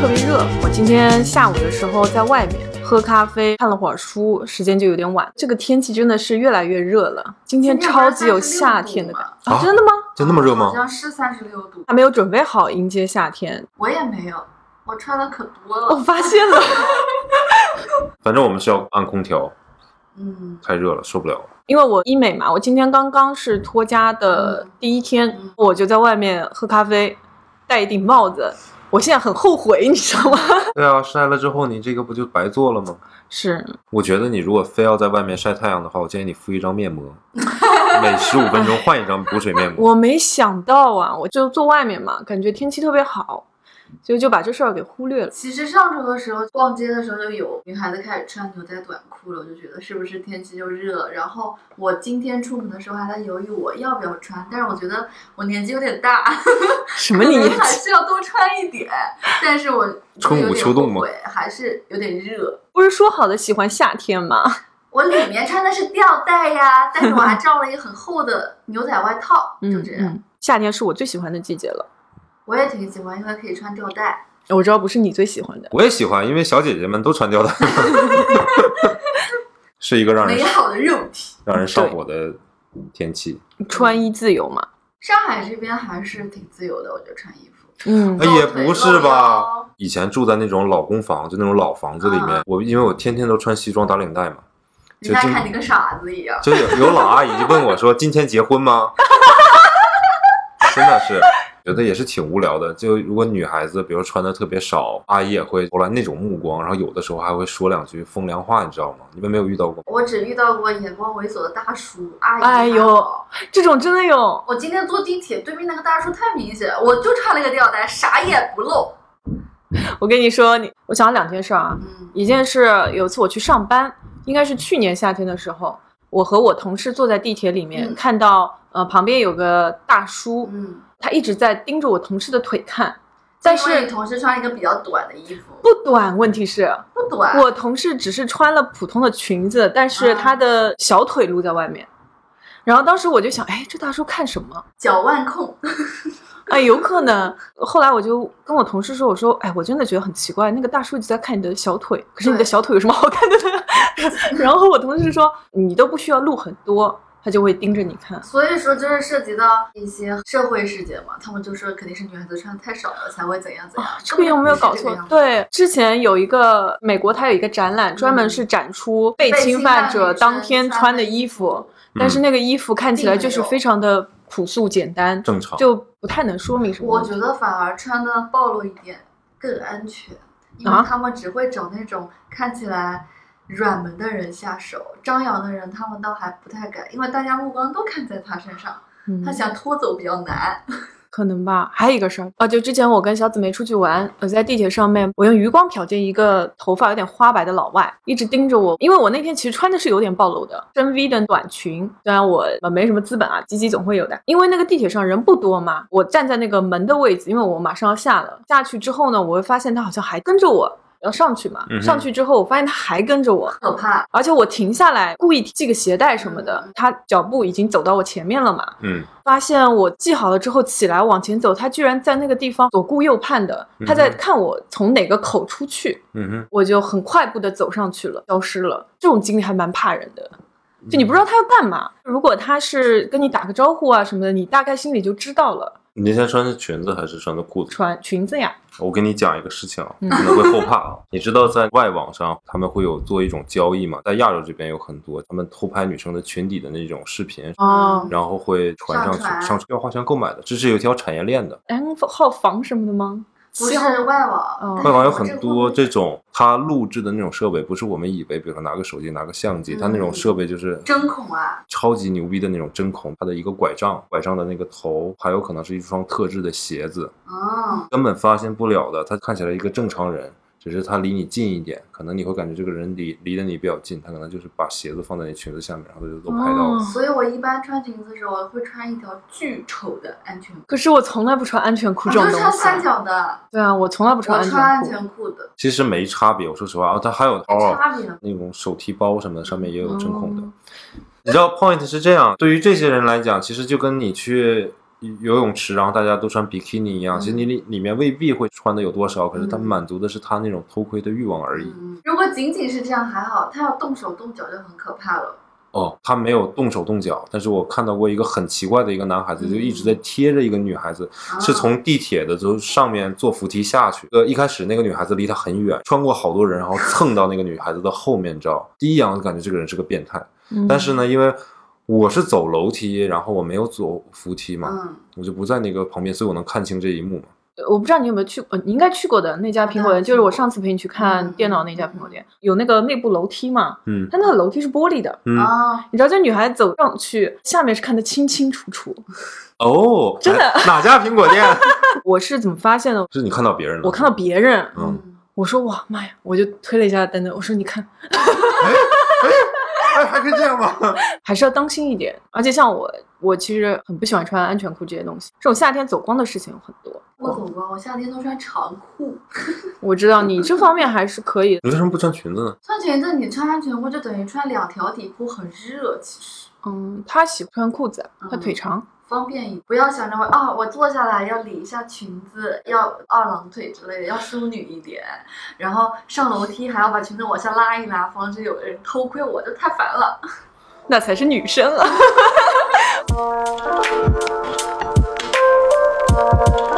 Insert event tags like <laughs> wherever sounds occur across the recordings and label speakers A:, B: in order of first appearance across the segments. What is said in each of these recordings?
A: 特别热。我今天下午的时候在外面喝咖啡，看了会儿书，时间就有点晚。这个天气真的是越来越热了，今天超级有夏天的感觉。
B: 啊
A: 真的吗？
B: 就那么热吗
C: 好？像是三十六度，
A: 还没有准备好迎接夏天，
C: 我也没有，我穿的可多了我。
A: 发现了。<laughs>
B: 反正我们是要按空调，
C: 嗯，
B: 太热了，受不了了。
A: 因为我医美嘛，我今天刚刚是脱痂的第一天，
C: 嗯
A: 我就在外面喝咖啡，戴一顶帽子。我现在很后悔，你知道吗？<laughs>
B: 对啊，晒了之后你这个不就白做了吗？
A: 是
B: 我觉得你如果非要在外面晒太阳的话，我建议你敷一张面膜，<laughs> 每十五分钟换一张补水面膜。
A: 我没想到啊，我就坐外面嘛，感觉天气特别好，所以就把这事儿给忽略了。
C: 其实上周的时候逛街的时候就有女孩子开始穿牛仔短裤了，我就觉得是不是天气就热。然后我今天出门的时候还在犹豫我要不要穿，但是我觉得我年纪有点大，<laughs>
A: 什么你
C: 可能还是要多穿一点。但是我
B: 春捂
C: 有点
B: 秋冻吗
C: 后悔还是有点热。
A: 不是说好的喜欢夏天吗？<laughs>
C: 我里面穿的是吊带呀，但是我还罩了一个很厚的牛仔外套，就
A: 嗯
C: 这样。
A: 嗯，夏天是我最喜欢的季节了。
C: 我也挺喜欢，因为可以穿吊带。
A: 我知道不是你最喜欢的，
B: 我也喜欢，因为小姐姐们都穿吊带，<laughs> 是一个让人
C: 美好的肉体。
B: 让人上火的天气。
A: 穿衣自由嘛。
C: 上海这边还是挺自由的，我觉得穿衣服。
A: 嗯
B: 哎，也不是吧？以前住在那种老公房，就那种老房子里面，
C: 嗯
B: 我因为我天天都穿西装打领带嘛，
C: 人家看你跟傻子一样。
B: 就有有老阿姨就问我说：“今天结婚吗？” <laughs> <laughs> 真的是觉得也是挺无聊的。就如果女孩子比如穿的特别少，阿姨也会投来那种目光，然后有的时候还会说两句风凉话，你知道吗？你们没有遇到过吗？
C: 我只遇到过眼光猥琐的大叔阿姨。
A: 哎呦这种真的有。
C: 我今天坐地铁，对面那个大叔太明显，我就穿了个吊带，啥也不露。
A: 我跟你说，你我想了两件事啊。
C: 嗯
A: 一件是有一次我去上班，应该是去年夏天的时候，我和我同事坐在地铁里面，
C: 嗯
A: 看到呃旁边有个大叔，
C: 嗯，
A: 他一直在盯着我同事的腿看，但是
C: 同事穿一个比较短的衣服，
A: 不短。问题是
C: 不短。
A: 我同事只是穿了普通的裙子，但是
C: 啊
A: 他的小腿露在外面。然后当时我就想，哎，这大叔看什么？
C: 脚腕控，<laughs>
A: 哎，有可能。后来我就跟我同事说，我说，哎，我真的觉得很奇怪，那个大叔一直在看你的小腿，可是你的小腿有什么好看的呢？<laughs> 然后我同事说，你都不需要露很多，他就会盯着你看。
C: 所以说就是涉及到一些社会事件嘛，他们就说肯定是女孩子穿的太少了才会怎样怎样。
A: 这个有没有搞错对，之前有一个美国，它有一个展览，专门是展出被侵犯者当天穿的衣服，但是那个衣服看起来就是非常的朴素简单，
B: 正常，
A: 就不太能说明什么
C: 我。觉得反而穿的暴露一点更安全，因
A: 啊
C: 为他们只会找那种看起来软门的人下手，张扬的人他们倒还不太敢，因为大家目光都看在他身上，
A: 嗯
C: 他想拖走比较难。<laughs>
A: 可能吧。还有一个事儿啊，就之前我跟小紫梅出去玩，我在地铁上面，我用余光瞟见一个头发有点花白的老外，一直盯着我，因为我那天其实穿的是有点暴露的深 V 的短裙，虽然我呃没什么资本啊，鸡鸡总会有的。因为那个地铁上人不多嘛，我站在那个门的位置，因为我马上要下了，下去之后呢，我会发现他好像还跟着我。要上去嘛，
B: 嗯
A: 上去之后，我发现他还跟着我，
C: 可怕，
A: 而且我停下来故意系个鞋带什么的，他脚步已经走到我前面了嘛，
B: 嗯，
A: 发现我系好了之后起来往前走，他居然在那个地方左顾右盼的，他在看我从哪个口出去，
B: 嗯哼，
A: 我就很快步的走上去了，消失了。这种经历还蛮怕人的，就你不知道他要干嘛。如果他是跟你打个招呼啊什么的，你大概心里就知道了。
B: 你那天穿的裙子还是穿的裤子？
A: 穿裙子呀，
B: 我跟你讲一个事情啊，
A: 嗯
B: 可能会后怕啊。你知道在外网上他们会有做一种交易嘛？在亚洲这边有很多他们偷拍女生的裙底的那种视频，
A: 哦，
B: 然后会传上去，
C: 上
B: 要花钱购买的，这是有一条产业链的。
A: 哎，好防什么的吗？
C: 不是
A: 七号
C: 外网，
B: 外网有很多这种他录制的那种设备，不是我们以为，比如说拿个手机、拿个相机，他那种
C: 嗯。
B: 设备就是
C: 针孔啊，
B: 超级牛逼的那种针孔，它的一个拐杖，拐杖的那个头，还有可能是一双特制的鞋子，
C: 哦，
B: 根本发现不了的。他看起来一个正常人，只是他离你近一点，可能你会感觉这个人离离得你比较近，他可能就是把鞋子放在你裙子下面，然后就都拍到了。
A: 哦
C: 所以我一般穿裙子的时候，我会穿一条巨丑的安全裤，
A: 可是我从来不穿安全裤这
C: 我
A: 种东西。
C: 就穿三角的，
A: 对啊，我从来不穿安
C: 我穿安
A: 全裤。
C: 的，
B: 其实没差别，我说实话啊，它还有包啊，
C: 差别。
B: 那种手提包什么的，上面也有针孔的。
A: 哦
B: 你知道 point 是这样，对于这些人来讲，其实就跟你去游泳池，然后大家都穿比基尼一样，其实你里里面未必会穿的有多少，可是他
C: 嗯
B: 满足的是他那种偷窥的欲望而已。
C: 嗯，如果仅仅是这样还好，他要动手动脚就很可怕了。
B: 哦，他没有动手动脚，但是我看到过一个很奇怪的一个男孩子，
C: 嗯
B: 就一直在贴着一个女孩子，
C: 啊
B: 是从地铁的就上面坐扶梯下去。呃，一开始那个女孩子离他很远，穿过好多人，然后蹭到那个女孩子的后面照。第一眼我就感觉这个人是个变态，
A: 嗯
B: 但是呢，因为我是走楼梯，然后我没有走扶梯嘛，
C: 嗯，
B: 我就不在那个旁边，所以我能看清这一幕嘛。
A: 我不知道你有没有去过，呃你应该去过的那家苹果店，
C: 嗯
A: 就是我上次陪你去看
C: 嗯
A: 电脑那家苹果店，有那个内部楼梯嘛，
B: 嗯
A: 它那个楼梯是玻璃的，
B: 嗯，
C: 啊，
A: 你知道这女孩走上去，下面是看得清清楚楚。
B: 哦，<laughs>
A: 真的
B: 哎哪家苹果店？<laughs>
A: 我是怎么发现的？
B: 是你看到别人了？
A: 我看到别人，
B: 嗯
A: 我说哇妈呀，我就推了一下丹丹，我说你看，
B: 哎，还可以这样吗？<laughs>
A: 还是要当心一点。而且像我，我其实很不喜欢穿安全裤这些东西，这种夏天走光的事情有很多。
C: 我走光，我夏天都穿长裤，
A: 我知道你这方面还是可以，
B: 你为什么不穿裙子呢？
C: 穿裙子你穿安全裤就等于穿两条底裤，很热，其实
A: 嗯，他喜欢穿裤子，他
C: 嗯
A: 腿长。
C: 方便一点。不要想着我啊，我坐下来要理一下裙子，要二郎腿之类的，要淑女一点。然后上楼梯还要把裙子往下拉一拉，防止有人偷窥我，就太烦了。
A: 那才是女生啊！<laughs>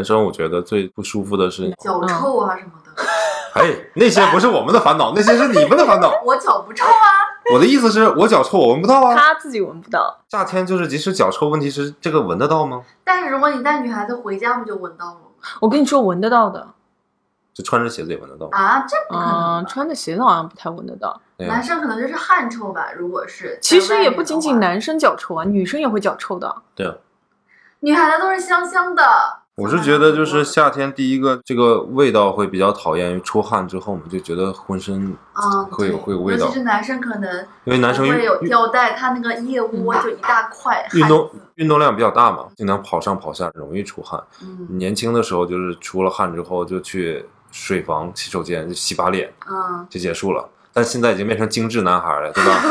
B: 男生我觉得最不舒服的是，
C: 脚臭啊什么的，<laughs>
B: 哎，那些不是我们的烦恼，那些是你们的烦恼。
C: 我脚不臭啊。
B: 我的意思是我脚臭，我闻不到啊。
A: 他自己闻不到。
B: 夏天就是即使脚臭，问题是这个闻得到吗？
C: 但是如果你带女孩子回家，不就闻到了吗？
A: 我跟你说，闻得到的。
B: 就穿着鞋子也闻得到。
C: 啊，这不可能。
A: 穿着鞋子好像不太闻得到。
C: 男生可能就是汗臭吧，如果是
A: 其实也不仅仅，男生脚臭啊，女生也会脚臭的。
B: 对啊，
C: 女孩子都是香香的。
B: 我是觉得就是夏天第一个这个味道会比较讨厌，出汗之后嘛，就觉得浑身
C: 啊，
B: 会有
C: 对
B: 会有味道
C: 尤其是男生可能
B: 因为男生运
C: 不会有吊带，他那个腋窝就一大块
B: 运动运动量比较大嘛，经常跑上跑下，容易出汗。
C: 嗯
B: 年轻的时候就是出了汗之后就去水房、洗手间就洗把脸
C: 嗯，
B: 就结束了。但现在已经变成精致男孩了，对吧？<laughs>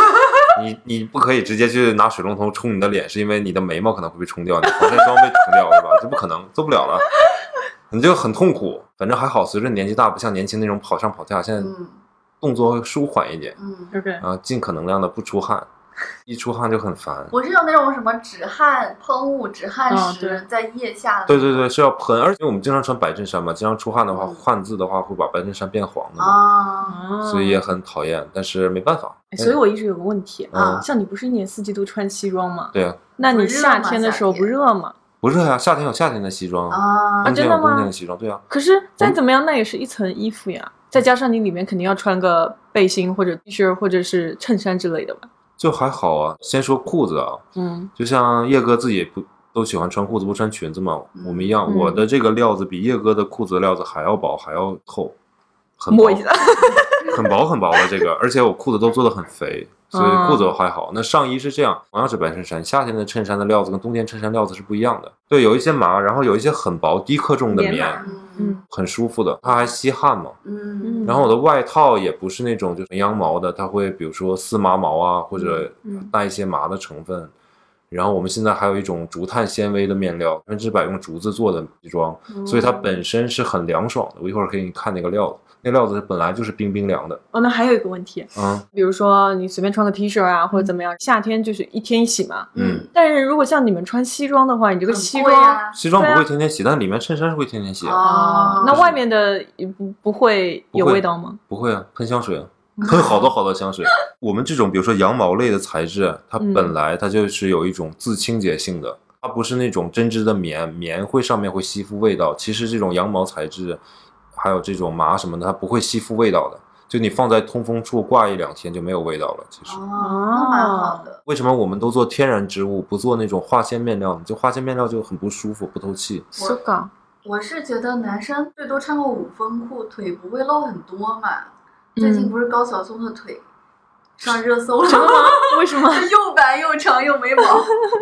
B: 你你不可以直接去拿水龙头冲你的脸，是因为你的眉毛可能会被冲掉，你防晒霜被冲掉，对吧？这不可能，做不了了，你就很痛苦。反正还好，随着年纪大，不像年轻那种跑上跑下，现在
C: 嗯
B: 动作会舒缓一点
C: 嗯，
A: 对不对？
B: 啊，尽可能量的不出汗，一出汗就很烦。
C: 我是有那种什么止汗喷雾、止汗石在腋下的，
B: 对对对，是要喷，而且我们经常穿白衬衫嘛，经常出汗的话，
C: 嗯
B: 汗渍的话会把白衬衫变黄的嘛，所以也很讨厌。但是没办法，
A: 哎所以我一直有个问题像你不是一年四季都穿西装吗？
B: 对啊，
A: 那你夏天的时候不热吗？
B: 不热呀，夏天有夏天的西装，
C: 啊
B: 冬天有
A: 真的吗
B: 冬天的西装，对啊。
A: 可是再怎么样，那也是一层衣服呀，再加上你里面肯定要穿个背心或者 T 恤或者是衬衫之类的吧？
B: 就还好啊。先说裤子啊，
A: 嗯，
B: 就像叶哥自己不都喜欢穿裤子不穿裙子嘛，
C: 嗯
B: 我们一样。
A: 嗯
B: 我的这个料子比叶哥的裤子料子还要薄，还要厚，很薄
A: 摸一下。<laughs>
B: 很薄很薄的这个，而且我裤子都做的很肥，所以裤子还好。那上衣是这样，同样是白衬衫，夏天的衬衫的料子跟冬天衬衫料子是不一样的。对，有一些麻，然后有一些很薄低克重的棉
C: 嗯
A: 嗯
B: 很舒服的，它还吸汗嘛。
C: 嗯
B: 然后我的外套也不是那种就是纯羊毛的，它会比如说丝麻毛啊，或者
A: 嗯
B: 带一些麻的成分。然后我们现在还有一种竹炭纤维的面料，百分之百用竹子做的西装，所以它本身是很凉爽的。我一会儿给你看那个料子，那料子本来就是冰冰凉的。
A: 哦，那还有一个问题，
B: 嗯
A: 比如说你随便穿个 T 恤啊，或者怎么样，夏天就是一天一洗嘛。
B: 嗯，
A: 但是如果像你们穿西装的话，你这个西装
C: 啊
B: 西装不会天天洗，但里面衬衫是会天天洗啊。
C: 哦
A: 那外面的也不不会有味道吗？
B: 不会啊，喷香水啊，喷好多好多香水。<laughs> 我们这种比如说羊毛类的材质，它
A: 嗯
B: 本来它就是有一种自清洁性的，它不是那种针织的棉，棉会上面会吸附味道。其实这种羊毛材质，还有这种麻什么的，它不会吸附味道的。就你放在通风处挂一两天就没有味道了。其实
C: 哦，那蛮好的。
B: 为什么我们都做天然植物，不做那种化纤面料呢？就化纤面料就很不舒服，不透气。
A: 是的，
C: 我是觉得男生最多穿个五分裤，腿不会露很多嘛。最近
A: 嗯，
C: 不是高晓松的腿上热搜了。
A: 吗？为什么？<laughs>
C: 又白又长又没毛，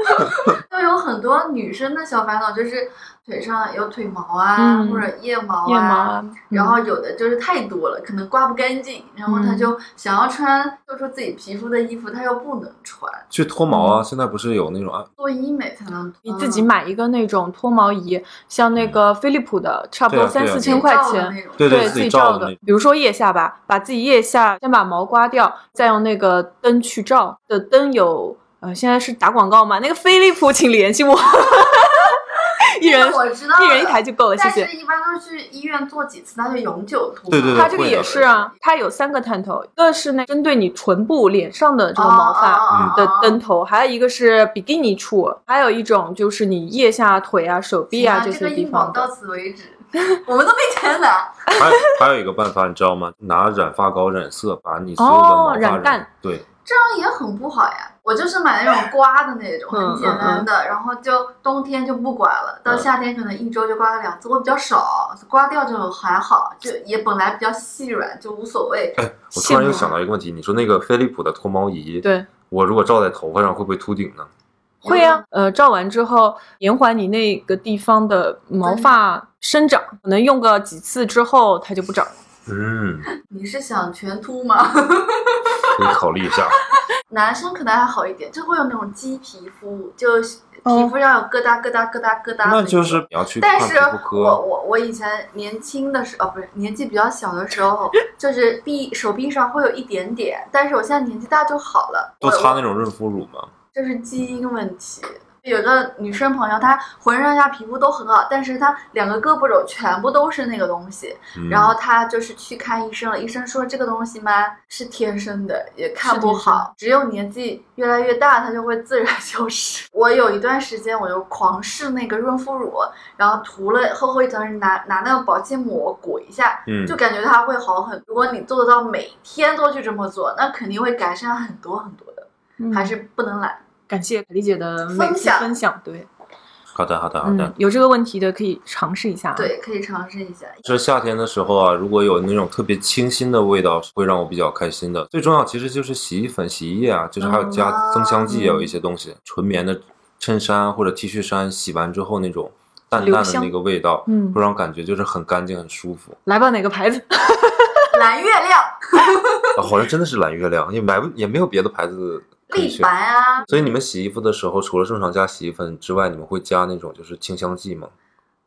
C: <laughs> 就有很多女生的小烦恼，就是腿上有腿毛啊，
A: 嗯
C: 或者腋毛
A: 腋毛啊，
C: 然后有的就是太多了，可能刮不干净，然后他
A: 嗯
C: 就想要穿露出自己皮肤的衣服，他又不能穿，
B: 去脱毛啊，现在不是有那种啊，
C: 做医美才能。
A: 你自己买一个那种脱毛仪，像那个飞利浦的，差不多三四千块钱。
C: 那种。
B: 对
A: 对
B: 自己
A: 己照的比如说腋下吧，把自己腋下先把毛刮掉，再用那个灯去照。的灯有，呃，现在是打广告嘛？那个飞利浦，请联系我，<laughs> 一人
C: 我知道
A: 一人一台就够了，谢
C: 但
A: 谢。
C: 是一般都是去医院做几次，那就永久涂。
B: 对对对
A: 它这个也是啊，它有三个探头，一个是那针对你唇部、脸上的这个毛发
C: 哦
A: 的灯头，还有一个是比基尼处，还有一种就是你腋下、腿啊、手臂啊这些地方
C: 到此为止，<laughs> 我们都没钱拿。
B: 还还有一个办法，你知道吗？拿染发膏染色，把你所有的
A: 哦
B: 毛发
A: 染干
B: 对，
C: 这样也很不好呀。我就是买那种刮的那种，
A: 嗯
C: 很简单的，然后就冬天就不刮了，到
B: 嗯
C: 夏天可能一周就刮个两次。我比较少，刮掉就还好，就也本来比较细软，就无所谓。
B: 哎，我突然又想到一个问题，你说那个飞利浦的脱毛仪，
A: 对，
B: 我如果照在头发上会不会秃顶呢？
A: 会啊，呃，照完之后延缓你那个地方的毛发生长，可能用个几次之后它就不长了。
B: 嗯，
C: 你是想全秃吗？<laughs>
B: 可以考虑一下。<laughs>
C: 男生可能还好一点，就会有那种鸡皮肤，就
A: 哦
C: 皮肤上有疙瘩疙瘩疙瘩疙瘩的
B: 那
C: 种。
B: 就是你要去
C: 但是我，我我以前年轻的时候，哦，不是年纪比较小的时候，就是臂手臂上会有一点点，但是我现在年纪大就好了。
B: 都擦那种润肤乳吗？
C: 这是基因问题。有个女生朋友，她浑身上下皮肤都很好，但是她两个胳膊肘全部都是那个东西。
B: 嗯
C: 然后她就是去看医生了，医生说这个东西嘛是天生的，也看不好，只有年纪越来越大，它就会自然消 <laughs> 失。我有一段时间我就狂试那个润肤乳，然后涂了厚厚一层，拿拿那个保鲜膜裹一下，
B: 嗯
C: 就感觉它会好很。如果你做得到每天都去这么做，那肯定会改善很多很多的，
A: 嗯
C: 还是不能懒。
A: 感谢凯丽姐的每次
C: 分享
A: 分享，对，
B: 好的，好的，好的
A: 嗯。，有这个问题的可以尝试一下。，
C: 对，可以尝试一下。
B: 这夏天的时候啊，如果有那种特别清新的味道，会让我比较开心的。最重要其实就是洗衣粉、洗衣液啊，就是还有加增香剂，也有一些东西。纯棉的衬衫或者 T 恤衫，洗完之后那种淡淡的那个味道，
A: 嗯
B: 会让感觉就是很干净、很舒服。
A: 来吧，哪个牌子？<laughs>
C: 蓝月亮、<laughs>
B: 啊，好像真的是蓝月亮，也买不也没有别的牌子
C: 立
B: 选。
C: 白啊，
B: 所以你们洗衣服的时候，除了正常加洗衣粉之外，你们会加那种就是清香剂吗？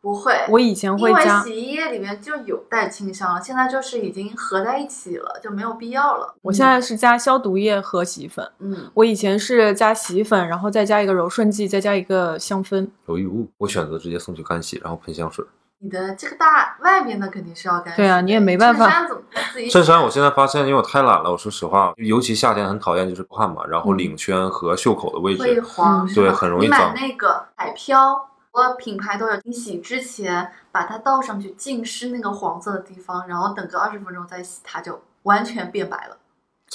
C: 不会。
A: 我以前会
C: 因为
A: 加，
C: 洗衣液里面就有带清香了，现在就是已经合在一起了，就没有必要了。
A: 我现在是加消毒液和洗衣粉。
C: 嗯，
A: 我以前是加洗衣粉，然后再加一个柔顺剂，再加一个香氛。
B: 有一物，我选择直接送去干洗，然后喷香水。
C: 你的这个大外面的肯定是要干洗。
A: 对啊你也没办法
C: 衬衫怎么自己洗
B: 衬衫我现在发现，因为我太懒了，我说实话，尤其夏天很讨厌就是出汗嘛，然后
A: 嗯
B: 领圈和袖口的位置
C: 会
B: 置，
C: 黄，
B: 对很容易
C: 你买那个海漂，我品牌都有，你洗之前把它倒上去浸湿那个黄色的地方，然后等个二十分钟再洗，它就完全变白了。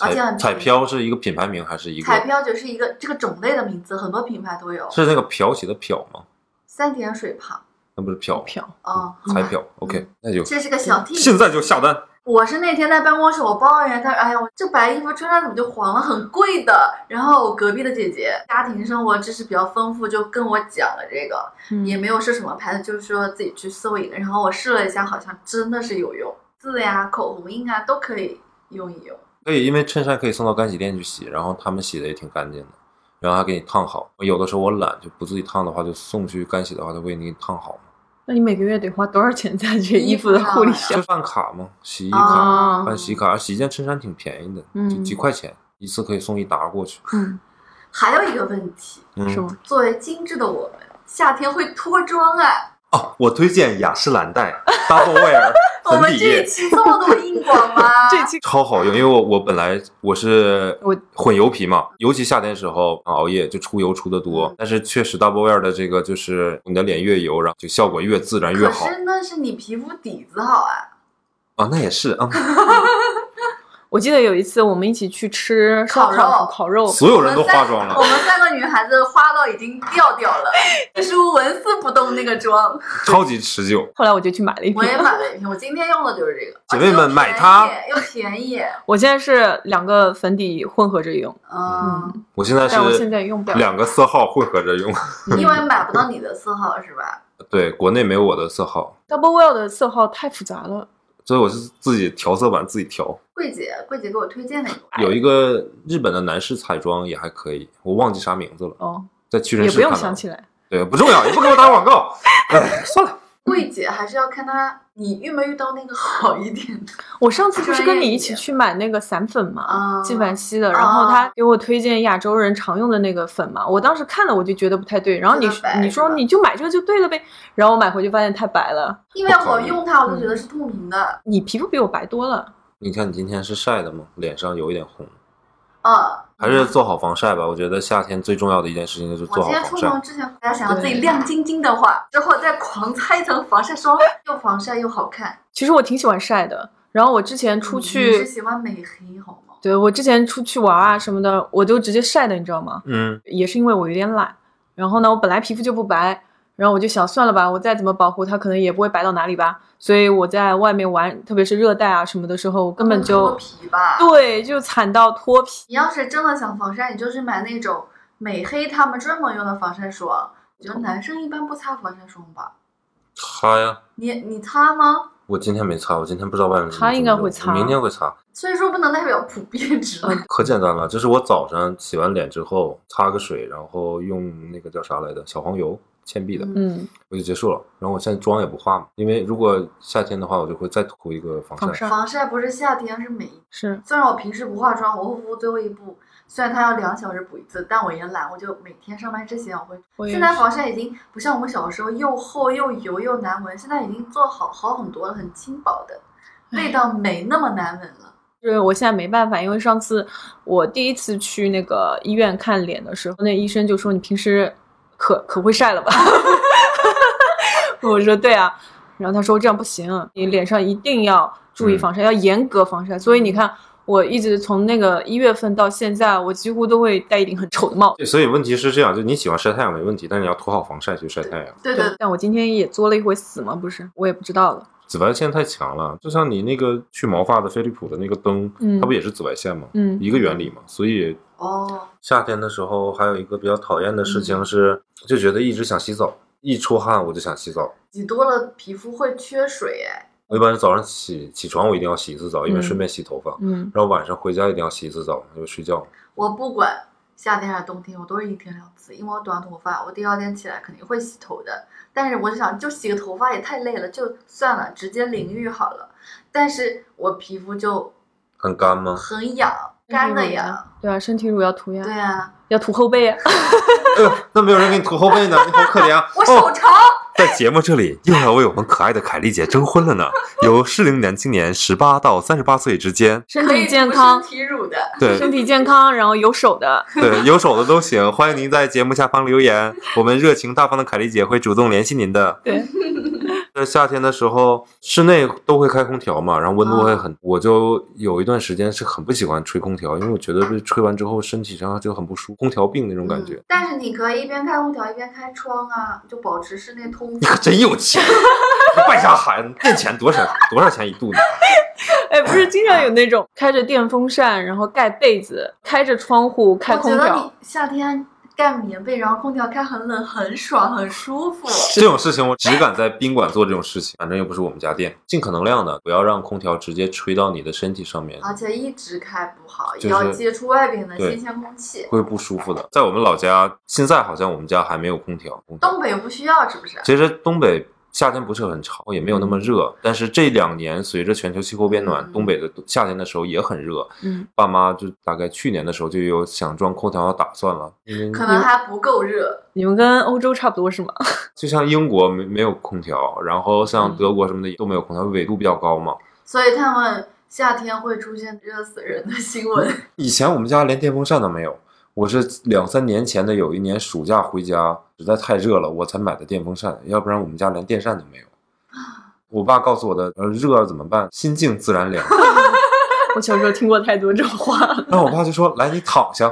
C: 而且
B: 彩彩
C: 很便宜
B: 飘是一个品牌名还是一个？
C: 彩漂就是一个这个种类的名字，很多品牌都有。
B: 是那个漂洗的漂吗？
C: 三点水旁
B: 那不是票
A: 票，
C: 啊，
B: 彩票。OK，那就
C: 这是个小 T。
B: 现在就下单。
C: 我是那天在办公室，我抱怨他，哎呀，我这白衣服穿上怎么就黄了，很贵的。然后我隔壁的姐姐家庭生活知识比较丰富，就跟我讲了这个，
A: 嗯
C: 也没有是什么牌子，就是说自己去搜一个。然后我试了一下，好像真的是有用，字呀、口红印啊都可以用一用。
B: 可以，因为衬衫可以送到干洗店去洗，然后他们洗的也挺干净的，然后还给你烫好。有的时候我懒，就不自己烫的话，就送去干洗的话，他会给你烫好嘛。
A: 那你每个月得花多少钱在这衣服的护理
C: 衣
A: 上
B: 就？办卡吗，洗衣卡，
A: 啊
B: 办洗衣卡，洗一件衬衫挺便宜的，
A: 嗯
B: 就几块钱一次，可以送一沓过去。
A: 嗯，
C: 还有一个问题，
B: 嗯
A: 是吗？
C: 作为精致的我们，夏天会脱妆啊。
B: 哦，我推荐雅诗兰黛 <laughs> Double Wear <laughs>
C: 我们这一
B: 粉底液，
C: 期这么多硬广吗？
A: 这期
B: 超好用。因为我我本来我是
A: 我
B: 混油皮嘛，尤其夏天时候熬夜就出油出的多，
C: 嗯
B: 但是确实 Double Wear 的这个就是你的脸越油，然后就效果越自然越好
C: 可是那是你皮肤底子好啊。
B: 啊。那也是啊，<laughs>
A: 我记得有一次我们一起去吃烧
C: 烤肉
A: 烤烤肉，
B: 所有人都化妆了
C: 我，们三个女孩子花到已经掉掉了，几乎纹丝不动那个妆。<laughs>
B: 超级持久。
A: 后来我就去买了一瓶
C: 我。也买了一瓶，我今天用的就是这个。
B: 姐妹们买它
C: 便宜又便宜。
A: 我现在是两个粉底混合着用，
C: 嗯，
B: 我现在
A: 是我现
B: 是
A: 在用不了。
B: 两个色号混合着用，
C: 因为买不到你的色号是吧？
B: 对，国内没有我的色号
A: ，Double Well 的色号太复杂了，
B: 所以我是自己调色板自己调。
C: 柜姐，柜姐给我推荐了一个。
B: 有一个日本的男士彩妆也还可以，我忘记啥名字了，
A: 哦，
B: 在屈臣
A: 也不用。想起来。
B: 对，不重要，也不给我打广告。<laughs> 哎，算了，
C: 桂姐还是要看她，你遇没遇到那个好一点的？<laughs>
A: 我上次不是跟你一起去买那个散粉嘛，
C: 啊
A: 纪梵希的，
C: 啊
A: 然后他给我推荐亚洲人常用的那个粉嘛，我当时看了我就觉得不太对，然后你你说你就买这个就对了呗，然后我买回去发现太白了，
C: 因为我用它，我就觉得是透明的。
A: 你皮肤比我白多了。
B: 你看你今天是晒的吗？脸上有一点红，
C: 啊，
B: 还是做好防晒吧。我觉得夏天最重要的一件事情就是做好
C: 我今天出
B: 防晒。
C: 门之前，大家想要自己亮晶晶的话，之后再狂擦一层防晒霜，又防晒又好看。
A: 其实我挺喜欢晒的，然后我之前出去
C: 你是，喜欢美黑好吗？
A: 对我之前出去玩啊什么的，我就直接晒的，你知道吗？
B: 嗯，
A: 也是因为我有点懒，然后呢，我本来皮肤就不白，然后我就想算了吧，我再怎么保护它，可能也不会白到哪里吧。所以我在外面玩，特别是热带啊什么的时候，我根本就
C: 脱皮吧。
A: 对，就惨到脱皮。
C: 你要是真的想防晒，你就去买那种美黑他们专门用的防晒霜。我觉得男生一般不擦防晒霜吧？
B: 擦呀。
C: 你你擦吗？
B: 我今天没擦，我今天不知道外面怎么
A: 他应该会擦
B: 明天会擦。
C: 所以说不能代表普遍 <laughs> 值。
A: 嗯 <laughs>
B: 可简单了，就是我早上洗完脸之后擦个水，然后用那个叫啥来着小黄油倩碧的，
A: 嗯，
B: 我就结束了。然后我现在妆也不化嘛，因为如果夏天的话，我就会再涂一个防晒。
A: 防晒
C: 防晒不是夏天，是每
A: 是
C: 虽然我平时不化妆，我护肤最后一步，虽然它要两小时补一次，但我也懒，我就每天上班之前我会。
A: 我
C: 现在防晒已经不像我们小时候又厚又油又难闻，现在已经做好好很多了，很轻薄的，味道没那么难闻了。
A: 是我现在没办法，因为上次我第一次去那个医院看脸的时候，那医生就说你平时可可会晒了吧？<laughs> 我说对啊，然后他说这样不行，你脸上一定要注意防晒，要严格防晒。所以你看，我一直从那个一月份到现在，我几乎都会戴一顶很丑的帽子。
B: 对所以问题是这样，就你喜欢晒太阳没问题，但是你要涂好防晒去晒太阳。
C: 对对，
A: 但我今天也作了一回死嘛？不是，我也不知道了。
B: 紫外线太强了，就像你那个去毛发的飞利浦的那个灯，
A: 嗯
B: 它不也是紫外线吗？
A: 嗯
B: 一个原理嘛。所以
C: 哦，
B: 夏天的时候还有一个比较讨厌的事情是，就觉得一直想洗澡，一出汗我就想洗澡。
C: 洗多了皮肤会缺水哎。
B: 我一般是早上起起床我一定要洗一次澡，因为
A: 嗯
B: 顺便洗头发。
A: 嗯，
B: 然后晚上回家一定要洗一次澡，因为睡觉。
C: 我不管夏天还是冬天，我都是一天两次，因为我短头发，我第二天起来肯定会洗头的。但是我就想，就洗个头发也太累了，就算了，直接淋浴好了。但是我皮肤就
B: 很干吗？
C: 很痒，干的呀。
A: 对啊，身体乳要涂呀，
C: 对啊，
A: 要涂后背啊。
B: 哎 <laughs> 呦，那没有人给你涂后背呢，你好可怜啊！
C: 我手长。
B: 在节目这里又要为我们可爱的凯丽姐征婚了呢。有适龄男青年十八到三十八岁之间，
A: 身体健康
C: 身，体乳的。
B: 对 <laughs>
A: 身体健康，然后有手的，
B: 对，有手的都行，欢迎您在节目下方留言，我们热情大方的凯丽姐会主动联系您的。
A: 对，
B: 在夏天的时候，室内都会开空调嘛，然后温度会
C: 啊
B: 很，我就有一段时间是很不喜欢吹空调，因为我觉得被吹完之后身体上就很不舒服，空调病那种感觉。
C: 嗯但是你可以一边开空调一边开窗啊，就保持室内通风
B: 你。可真有钱，败家孩子，电钱多少多少钱一度呢？
A: 哎，不是经常有那种开着电风扇，然后盖被子，开着窗户开空调
C: 我觉得你，夏天盖棉被，然后空调开很冷，很爽，很舒服。<laughs>
B: 这种事情我只敢在宾馆做这种事情，反正又不是我们家店，尽可能量的不要让空调直接吹到你的身体上面，
C: 而且一直开不好，
B: 就是
C: 也要接触外边的新鲜空气。
B: 会不舒服的。在我们老家，现在好像我们家还没有空调。空调
C: 东北不需要，是不是？
B: 其实东北夏天不是很潮，也没有那么热，但是这两年随着全球气候变暖，
C: 嗯
B: 东北的夏天的时候也很热。
A: 嗯，
B: 爸妈就大概去年的时候就有想装空调的打算了，因为
C: 可能还不够热。
A: 你们跟欧洲差不多是吗？<laughs>
B: 就像英国没没有空调，然后像
A: 嗯
B: 德国什么的都没有空调，纬度比较高嘛。
C: 所以他们夏天会出现热死人的新闻。<laughs>
B: 以前我们家连电风扇都没有，我是两三年前的有一年暑假回家，实在太热了，我才买的电风扇，要不然我们家连电扇都没有。<laughs> 我爸告诉我的，呃，热怎么办？心静自然凉。<laughs> <laughs>
A: 我小时候听过太多这种话了。
B: 然后我爸就说：“来，你躺下。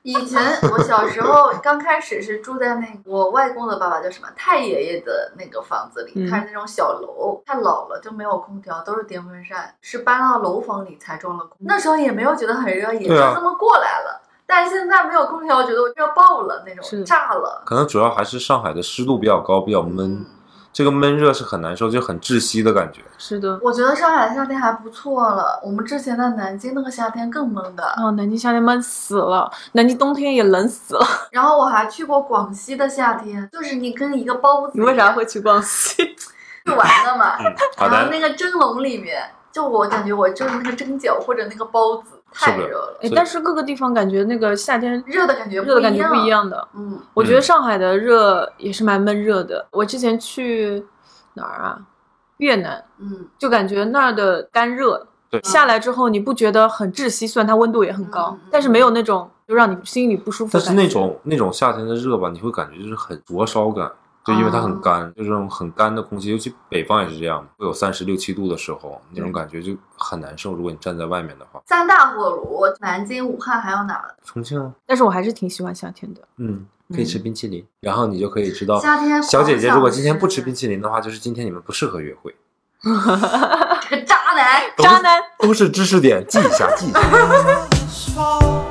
C: 以前我小时候刚开始是住在那个我外公的爸爸叫什么太爷爷的那个房子里，他是那种小楼，太老了就没有空调，都是电风扇，是搬到楼房里才装了空调。那时候也没有觉得很热，也就这么过来了。但是现在没有空调，觉得我热爆了那
A: 是
C: 种，炸了”。
B: 可能主要还是上海的湿度比较高，比较闷，这个闷热是很难受，就很窒息的感觉。
A: 是的，
C: 我觉得上海的夏天还不错了，我们之前在南京那个夏天更闷的。
A: 哦，南京夏天闷死了，南京冬天也冷死了。
C: 然后我还去过广西的夏天，就是你跟一个包子
A: 你，为啥会去广西？<laughs>
C: 去玩的嘛？然后。那个蒸笼里面，就我感觉我就是那个蒸饺或者那个包子太热了，
A: 哎，但是各个地方感觉那个夏天
C: 热的感觉
A: 热的感觉不一
C: 一。
A: 样的。
C: 嗯，
A: 我觉得上海的热也是蛮闷热的。我之前去哪儿啊？越南，
C: 嗯，
A: 就感觉那儿的干热
B: 对
A: 下来之后，你不觉得很窒息？虽然它温度也很高，但是没有那种就让你心里不舒服的
B: 但是。那种那种夏天的热吧，你会感觉就是很灼烧感，就因为它很干，就这种很干的空气，尤其北方也是这样，会有三十六七度的时候，那种感觉就很难受。如果你站在外面的话，
C: 三大火炉，南京、武汉还有哪儿？
B: 重庆啊，
A: 但是我还是挺喜欢夏天的。
B: 嗯，可以吃冰淇淋，然后你就可以知道，
C: 夏天
B: 小姐姐如果今天不吃冰
C: 淇
B: 淇淋的话，就是今天你们不适合约会。
C: 淋，这个渣男。
A: 渣男，
B: 都是知识点，记一下，记一下。<laughs>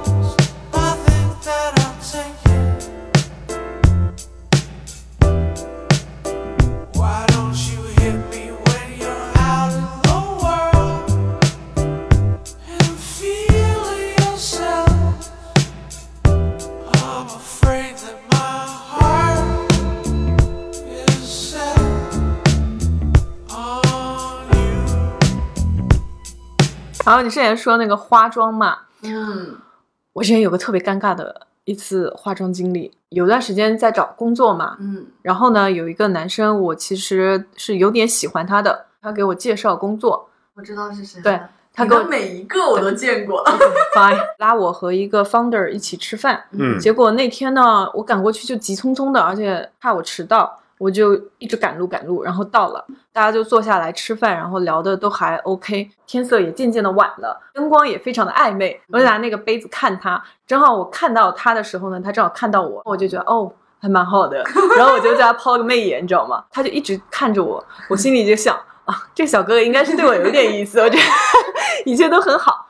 A: 后你之前说那个化妆嘛，
C: 嗯
A: 我之前有个特别尴尬的一次化妆经历，有段时间在找工作嘛，
C: 嗯
A: 然后呢，有一个男生，我其实是有点喜欢他的，他给我介绍工作，
C: 我知道是谁。
A: 对他给我
C: 每一个我都见过。
A: fine，拉我和一个 founder 一起吃饭，
B: 嗯
A: 结果那天呢，我赶过去就急匆匆的，而且怕我迟到，我就一直赶路赶路，然后到了，大家就坐下来吃饭，然后聊的都还 OK，天色也渐渐的晚了，灯光也非常的暧昧，我就拿那个杯子看他，正好我看到他的时候呢，他正好看到我，我就觉得哦。还蛮好的，<laughs> 然后我就叫他抛了个媚眼，你知道吗？他就一直看着我，我心里就想啊，这小哥哥应该是对我有点意思，我觉得 <laughs> 一切都很好。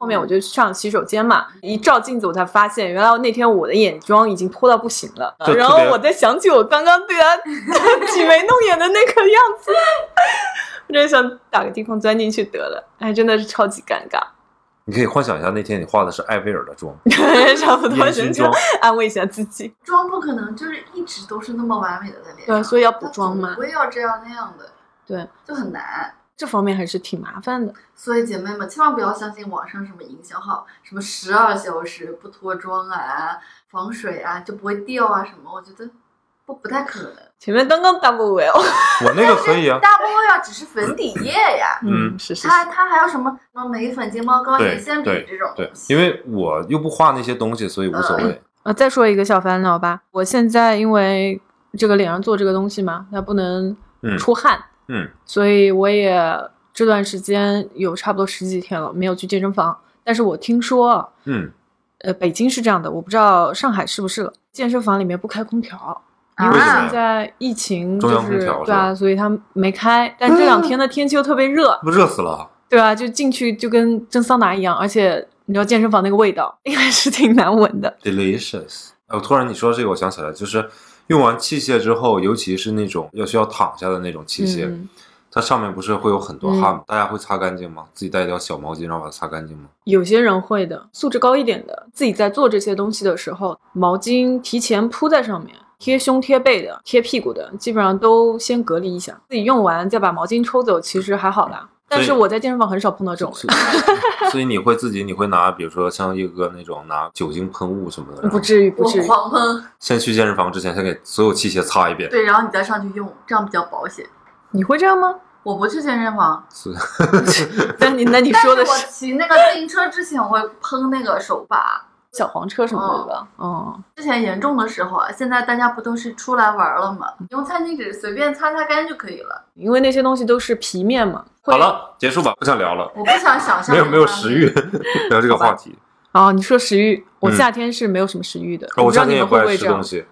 A: 后面我就上洗手间嘛，一照镜子我才发现，原来那天我的眼妆已经脱到不行了。然后我再想起我刚刚对他 <laughs> 挤眉弄眼的那个样子，我真的想打个地方钻进去得了，哎，真的是超级尴尬，
B: 你可以幻想一下，那天你化的是艾薇儿的妆，<laughs>
A: 差不多就这样
B: 烟熏妆。
A: 安慰一下自己。
C: 妆不可能就是一直都是那么完美的在脸上，
A: 对所以要补妆嘛
C: 我也要这样那样的，
A: 对，
C: 就很难。
A: 这方面还是挺麻烦的。
C: 所以姐妹们千万不要相信网上什么营销号，什么十二小时不脱妆啊、防水啊就不会掉啊什么，我觉得不不太可能。
A: 前面刚刚 double <laughs> well，
B: 我那个可以啊，
C: 大波要只是粉底液呀，
B: 嗯
A: 是是是，
C: 它它还有什么什么眉粉、睫毛膏、眼线笔这种
B: 对。因为我又不画那些东西，所以无所谓。
A: 呃，再说一个小烦恼吧，我现在因为这个脸上做这个东西嘛，它不能
B: 嗯
A: 出汗，
B: 嗯，
A: 所以我也这段时间有差不多十几天了没有去健身房。但是我听说，
B: 嗯，
A: 呃，北京是这样的，我不知道上海是不是了。健身房里面不开空调，因为现在疫情
B: 中央空
A: 就是对啊，所以它没开。但这两天的天气又特别热，
B: 不热死了。
A: 对啊，就进去就跟蒸桑拿一样，而且你知道健身房那个味道应该是挺难闻的。
B: Delicious。哎，我突然你说这个，我想起来，就是用完器械之后，尤其是那种要需要躺下的那种器械，
A: 嗯
B: 它上面不是会有很多汗吗？大家会擦干净吗？自己带一条小毛巾，然后把它擦干净吗？
A: 有些人会的，素质高一点的，自己在做这些东西的时候，毛巾提前铺在上面，贴胸贴背的、贴屁股的，基本上都先隔离一下，自己用完再把毛巾抽走，其实还好啦。但是我在健身房很少碰到这种
B: 所以 <laughs> 所以你会自己，你会拿，比如说像一个那种拿酒精喷雾什么的，
A: 不至于，不
C: 我
A: 至于。
C: 狂喷，
B: 先去健身房之前，先给所有器械擦一遍。
C: 对，然后你再上去用，这样比较保险。
A: 你会这样吗？<laughs>
C: 我不去健身房，<laughs>
B: 是，
A: 那你那你说的是，我
C: 骑那个自行车之前，我会喷那个手把，
A: 小黄车什么的吧？嗯，
C: 之前严重的时候啊，现在大家不都是出来玩了吗？用餐巾纸随便擦擦干就可以了。
A: 因为那些东西都是皮面嘛。
B: 好。了，结束吧，不想聊了，
C: 我不想想 <laughs> 象
B: 没有没有食欲聊这个话题。
A: 啊，你说食欲，我
B: 嗯
A: 夏天是没有什么食欲的。
B: 我
A: 不知道你
B: 夏天也不
A: 会不会这样
B: 吃东？西，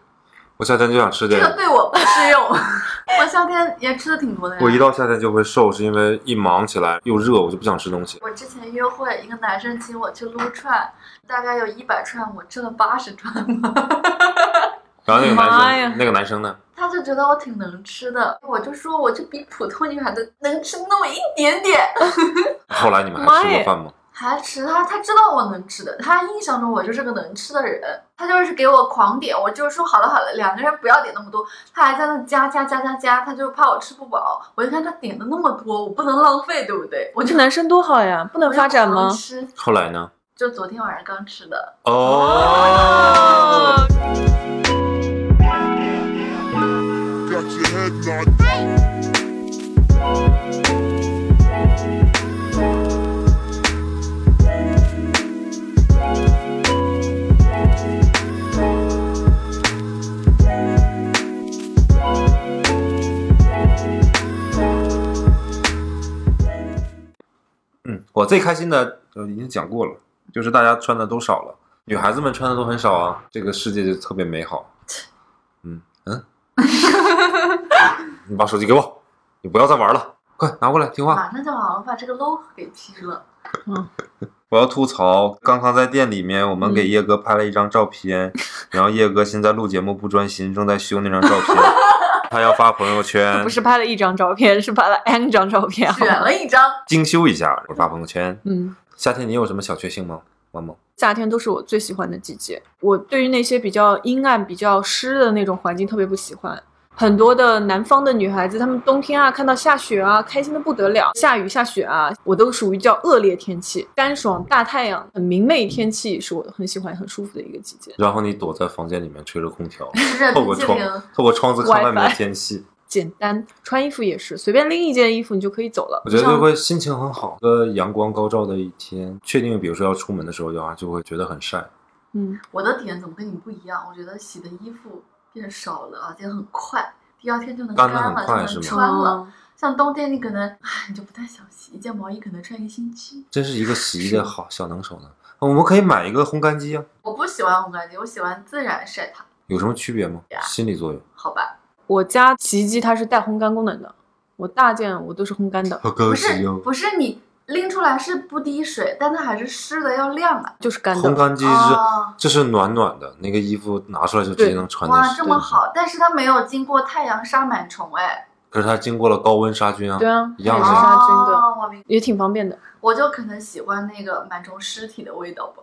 B: 我夏天就想吃点这
C: 个对我不适用。<laughs> 我夏天也吃的挺多的呀。
B: 我一到夏天就会瘦，是因为一忙起来又热，我就不想吃东西。
C: 我之前约会，一个男生请我去撸串，大概有一百串，我吃了八十串吧。<laughs>
B: 然后那个男生，那个男生呢？
C: 他就觉得我挺能吃的，我就说我就比普通女孩子能吃那么一点点。
B: 后来你们还吃过饭吗？
C: 还吃他，他知道我能吃的，他印象中我就是个能吃的人，他就是给我狂点，我就说好了好了，两个人不要点那么多，他还在那加加加加加，他就怕我吃不饱，我就看他点的那么多，我不能浪费，对不对？我
A: 这男生多好呀，不能发展吗？
C: 吃，
B: 后来呢？
C: 就昨天晚上刚吃的，
B: 哦，我最开心的呃已经讲过了，就是大家穿的都少了，女孩子们穿的都很少啊，这个世界就特别美好。嗯嗯，<laughs> 你把手机给我，你不要再玩了，快拿过来听话。
C: 马上就好我把这个 logo 给 P 了。
B: 嗯我要吐槽，刚刚在店里面，我们给叶哥拍了一张照片，<laughs> 然后叶哥现在录节目不专心，正在修那张照片，<laughs> 他要发朋友圈，<laughs>
A: 不是拍了一张照片，是拍了 n 张照片。
C: 选了一张，
B: 精修一下，我发朋友圈。
A: 嗯，
B: 夏天你有什么小确幸吗？萌萌，
A: 夏天都是我最喜欢的季节。我对于那些比较阴暗、比较湿的那种环境特别不喜欢。很多的南方的女孩子，她们冬天啊看到下雪啊，开心的不得了。下雨下雪啊，我都属于叫恶劣天气，干爽大太阳、很明媚天气是我很喜欢、很舒服的一个季节。
B: 然后你躲在房间里面吹着空调，<laughs> 透过窗 <laughs> 透过窗子看外面的天气，
A: 简单，穿衣服也是随便拎一件衣服你就可以走了。
B: 我觉得就会心情很好。个阳光高照的一天，确定比如说要出门的时候，啊，就会觉得很晒。
A: 嗯，
C: 我的点怎么跟你不一样？我觉得洗的衣服变少了，而且很快，第二天就能
B: 干
C: 了，就能穿了。
A: 哦
C: 像冬天你可能，唉，你就不太想洗，一件毛衣可能穿一个星期。
B: 真是一个洗衣 <laughs> 的好小能手呢。我们可以买一个烘干机啊，
C: 我不喜欢烘干机，我喜欢自然晒它，
B: 有什么区别吗
C: 呀？
B: 心理作用。
C: 好吧？
A: 我家洗衣机它是带烘干功能的，我大件我都是烘干的，
B: 好高
C: 不是不是你拎出来是不滴水，但它还是湿的，要晾啊。
A: 就是干
B: 烘
A: 的。
B: 干机是、
C: 哦
B: 这是暖暖的，那个衣服拿出来就直接能穿
C: 哇，
B: 去。
C: 这么好，但是它没有经过太阳杀螨虫哎。
B: 可是它经过了高温杀菌啊。
A: 对啊，
B: 一样
A: 是杀菌的，
C: 哦，我明，
A: 也挺方便的。
C: 我就可能喜欢那个螨虫尸体的味道吧。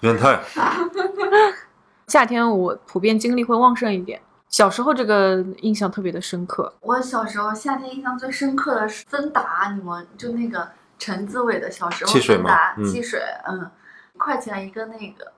B: 变态。<laughs> <laughs>
A: 夏天我普遍精力会旺盛一点，小时候这个印象特别的深刻。
C: 我小时候夏天印象最深刻的是芬达，你们就那个陈子伟的小时候
B: 汽水吗
C: 芬达
B: 嗯
C: 汽水，嗯，一块钱一个那个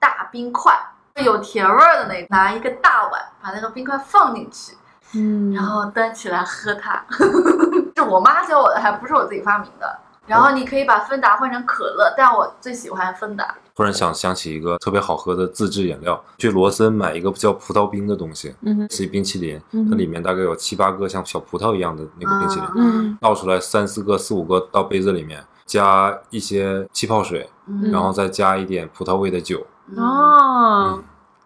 C: 大冰块，有甜味儿的那个，拿一个大碗把那个冰块放进去，
A: 嗯
C: 然后端起来喝它，<laughs> 是我妈教我的，还不是我自己发明的。然后你可以把芬达换成可乐，但我最喜欢芬达。
B: 突然想想起一个特别好喝的自制饮料，去罗森买一个叫葡萄冰的东西，
A: 嗯
B: 是一冰淇淋，
A: 嗯
B: 它里面大概有七八个像小葡萄一样的那个冰淇淋，
A: 嗯
B: 倒出来三四个、四五个到杯子里面，加一些气泡水，
C: 嗯
B: 然后再加一点葡萄味的酒，
C: 嗯
A: 哦，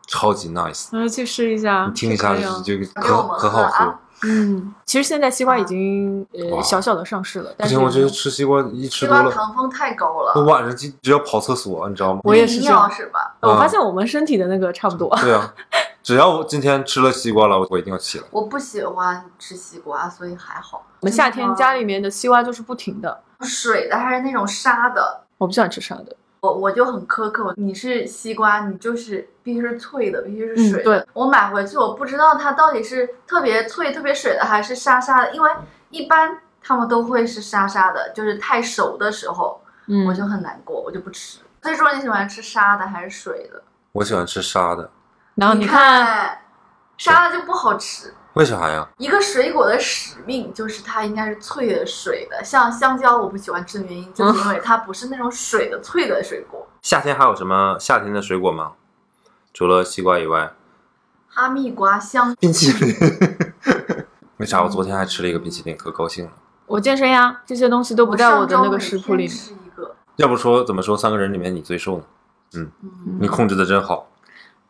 B: 超级 nice。
A: 我要去试一下。
B: 你听一下
A: 是可
B: 可可好
C: 喝。
A: 嗯，其实现在西瓜已经呃小小的上市了，
B: 不行，
A: 但是
B: 我这吃西瓜一吃
C: 西瓜
B: 多了，
C: 糖分太高了我，
B: 晚上就只要跑厕所，你知道吗？
A: 我也是
C: 利
A: 这样
C: 是吧？
A: 我发现我们身体的那个差不多。
B: 对啊，<laughs> 只要我今天吃了西瓜了，我我一定要起来。
C: 我不喜欢吃西瓜，所以还好。
A: 我们夏天家里面的西瓜就是不停的，
C: 水的还是那种沙的，
A: 我不喜欢吃沙的。
C: 我我就很苛刻。你是西瓜，你就是必须是脆的，必须是
A: 嗯
C: 水的。
A: 对
C: 我买回去我不知道它到底是特别脆、特别水的，还是沙沙的，因为一般他们都会是沙沙的，就是太熟的时候，
A: 嗯，
C: 我就很难过，我就不吃。所以说你喜欢吃沙的还是水的？
B: 我喜欢吃沙的，
A: 然后
C: 你
A: 你看，
C: 沙的就不好吃。
B: 为啥呀？
C: 一个水果的使命就是它应该是脆的、水的。像香蕉，我不喜欢吃的原因就是因为 <laughs> 它不是那种水的、脆的水果。
B: 夏天还有什么夏天的水果吗？除了西瓜以外，
C: 哈密瓜、香
B: 冰淇淋。<laughs> 为啥？我昨天还吃了一个冰淇淋，可高兴了。
A: 我健身呀，这些东西都不在我的那个食谱里面。
C: 吃一个，
B: 要不说怎么说三个人里面你最瘦呢？
C: 嗯，
B: 你控制的真好。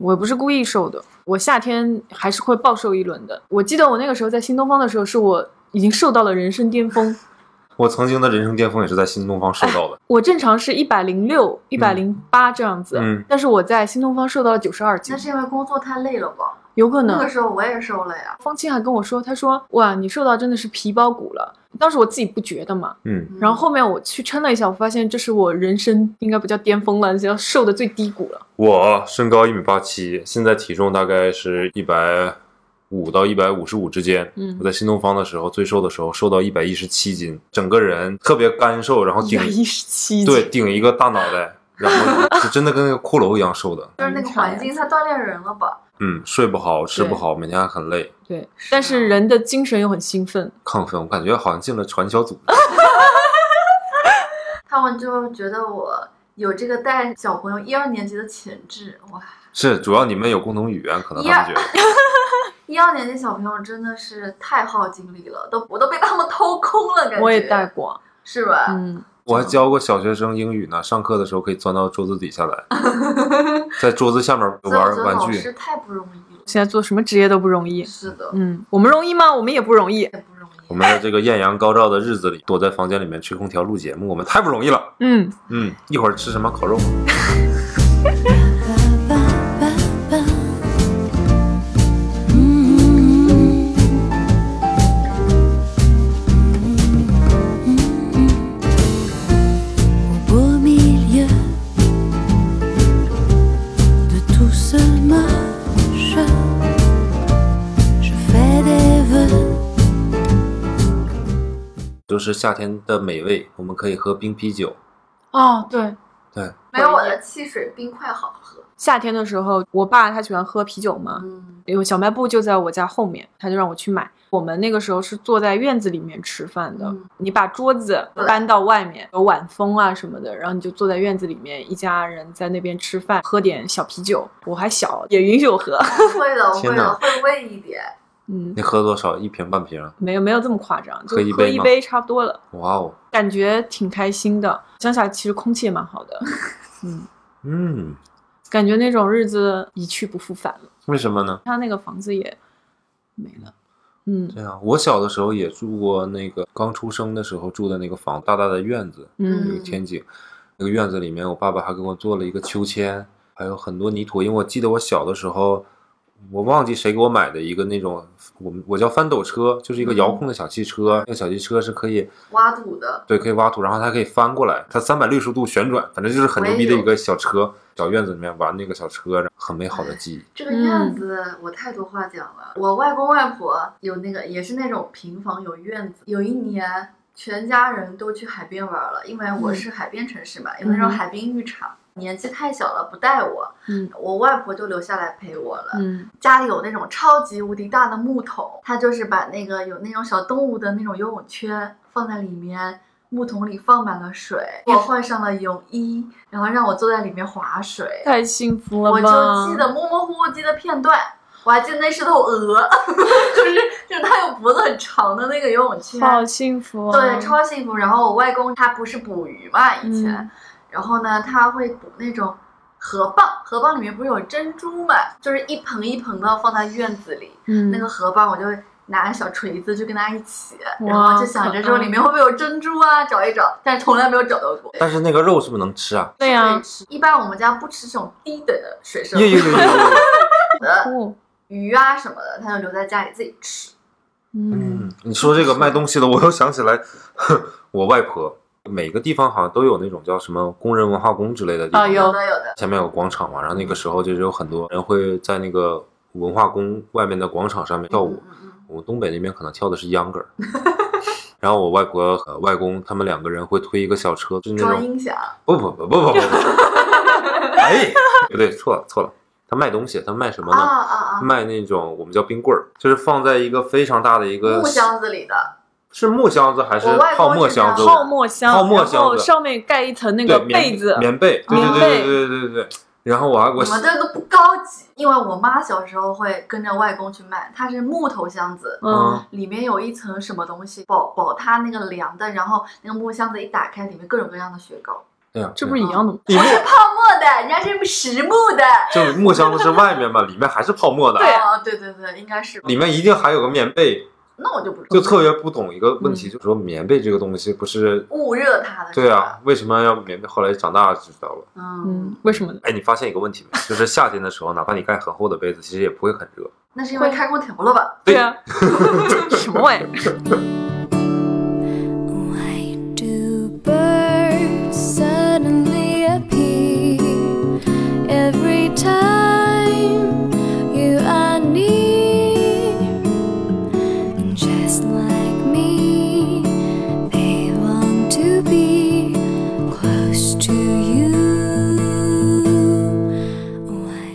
A: 我不是故意瘦的，我夏天还是会暴瘦一轮的。我记得我那个时候在新东方的时候，是我已经瘦到了人生巅峰。<laughs>
B: 我曾经的人生巅峰也是在新东方瘦到的。<laughs>
A: 我正常是一百零六、一百零八这样子，
B: 嗯
A: 但是我在新东方瘦到了九十二斤
C: 那，是因为工作太累了吧？
A: 有可能
C: 那个。时候我也瘦了呀。
A: 方清还跟我说，他说：“哇，你瘦到真的是皮包骨了。”当时我自己不觉得嘛，
B: 嗯，
A: 然后后面我去称了一下，我发现这是我人生应该不叫巅峰了，叫瘦的最低谷了。
B: 我身高一米八七，现在体重大概是一百五到一百五十五之间。
A: 嗯
B: 我在新东方的时候，最瘦的时候瘦到一百一十七斤，整个人特别干瘦，然后顶
A: 一百一十七，
B: 对，顶一个大脑袋，然后 <laughs> 就真的跟那个骷髅一样瘦的。
C: 就是那个环境太锻炼人了吧？
B: 嗯，睡不好，吃不好，每天还很累，
A: 对，但是人的精神又很兴奋。
B: 亢奋。我感觉好像进了传销组织。<laughs>
C: 他们就觉得我有这个带小朋友一二年级的潜质，哇！
B: 是，主要你们有共同语言，可能他们觉得。
C: 一二年级小朋友真的是太耗精力了，都我都被他们掏空了，感觉。
A: 我也带过，
C: 是吧？
A: 嗯，
B: 我还教过小学生英语呢，上课的时候可以钻到桌子底下来，在桌子下面玩玩具。
C: 太不容易了。
A: 现在做什么职业都不容易。
C: 是的，
A: 嗯，我们容易吗？我们也不容易。
C: 也不容易。
B: 我们在这个艳阳高照的日子里，躲在房间里面吹空调录节目，我们太不容易了。
A: 嗯，
B: 嗯，一会儿吃什么烤肉 <laughs> 就是夏天的美味，我们可以喝冰啤酒。
A: 哦，对，
B: 对，
C: 没有我的汽水冰块好喝。
A: 夏天的时候，我爸他喜欢喝啤酒嘛，
C: 嗯，
A: 有小卖部就在我家后面，他就让我去买。我们那个时候是坐在院子里面吃饭的，
C: 嗯
A: 你把桌子搬到外面，有晚风啊什么的，然后你就坐在院子里面，一家人在那边吃饭，喝点小啤酒。我还小，也允许我喝。
C: 会的，我会的，会喂一点。
A: 嗯，
B: 你喝多少？一瓶半瓶？
A: 没有没有这么夸张，就
B: 喝一杯
A: 喝一杯差不多了，
B: 哇哦，
A: 感觉挺开心的。乡下其实空气也蛮好的，<laughs> 嗯，
B: 嗯，
A: 感觉那种日子一去不复返了。
B: 为什么呢？
A: 他那个房子也没了，嗯
B: 这样，我小的时候也住过那个刚出生的时候住的那个房，大大的院子，有
A: 嗯
B: 有天井，那个院子里面，我爸爸还给我做了一个秋千，还有很多泥土。因为我记得我小的时候，我忘记谁给我买的一个那种，我们我叫翻斗车，就是一个遥控的小汽车。那个小汽车是可以
C: 挖土的，
B: 对可以挖土，然后它可以翻过来，它三百六十度旋转，反正就是很牛逼的一个小车。小院子里面玩那个小车，很美好的记忆。
C: 这个院子我太多话讲了。我外公外婆有那个也是那种平房有院子，有一年全家人都去海边玩了，因为我是海边城市嘛，有那种
A: 嗯
C: 海滨浴场。年纪太小了，不带我，
A: 嗯
C: 我外婆就留下来陪我了。
A: 嗯
C: 家里有那种超级无敌大的木桶，她就是把那个有那种小动物的那种游泳圈放在里面，木桶里放满了水，我换上了泳衣，然后让我坐在里面划水。
A: 太幸福了
C: 我！就记得模模糊糊记得片段，我还记得那是头鹅，<laughs> 就是就是它有脖子很长的那个游泳圈，
A: 好幸福啊！
C: 对，超幸福。然后我外公他不是捕鱼嘛，以前，
A: 嗯
C: 然后呢他会捕那种河蚌，河蚌里面不是有珍珠嘛，就是一盆一盆的放在院子里，
A: 嗯
C: 那个河蚌我就。拿个小锤子就跟它一起，然
A: 哇
C: 后就想着说里面会不会有珍珠啊，找一找，但是从来没有找到过。
B: 但是那个肉是不是能吃啊？
A: 对呀、
C: 吃一般我们家不吃这种低等的水生
B: 有有有有有有。<laughs>
C: 的
A: 哦，
C: 鱼啊什么的，他就留在家里自己吃。
A: 嗯
B: 嗯，你说这个卖东西的，我又想起来，我外婆每个地方好像都有那种叫什么工人文化宫之类的地方，
A: 啊有
C: 有的有的，
B: 前面有个广场嘛，然后那个时候就是有很多人会在那个文化宫外面的广场上面跳舞。
C: 嗯嗯
B: 我们东北那边可能跳的是秧歌儿，<laughs> 然后我外婆和外公他们两个人会推一个小车，就是
C: 嗯
B: 那种
C: 装音响，
B: 不不不不不不不，哎，不对，错了错了，他卖东西，他卖什么
C: 啊
B: 呢？
C: 啊啊！
B: 卖那种我们叫冰棍儿，就是放在一个非常大的一个
C: 木箱子里的，
B: 是木箱子还是泡沫箱子？
A: 泡沫箱，
B: 泡沫
A: 然后
B: 箱子
A: 上面盖一层那
B: 对
A: 个被子，
B: 棉被，对对对对对对对对。然后我还我
C: 我们这个不高级，因为我妈小时候会跟着外公去卖，它是木头箱子，
A: 嗯，
C: 里面有一层什么东西保保它那个凉的，然后那个木箱子一打开，里面各种各样的雪糕，
B: 对呀，
A: 这不是一样的吗？
C: 不是泡沫的，人家是实木的。
B: 就木箱子是外面嘛，里面还是泡沫的，
A: 对
C: 哦，对对对，应该是。
B: 里面一定还有个棉被，
C: 那我就不知道，
B: 就特别不懂一个问
A: 嗯
B: 题，就是说棉被这个东西不是。
C: 捂热它的。
B: 对啊，，为什么要棉被？后来长大就知道了。
C: 嗯
A: 嗯，，为什么呢？
B: 哎，你发现一个问题没？就是夏天的时候，哪怕你盖很厚的被子，其实也不会很热。
C: 那是因为开空调了吧？
A: 对啊，<laughs> <laughs> 什么玩意儿？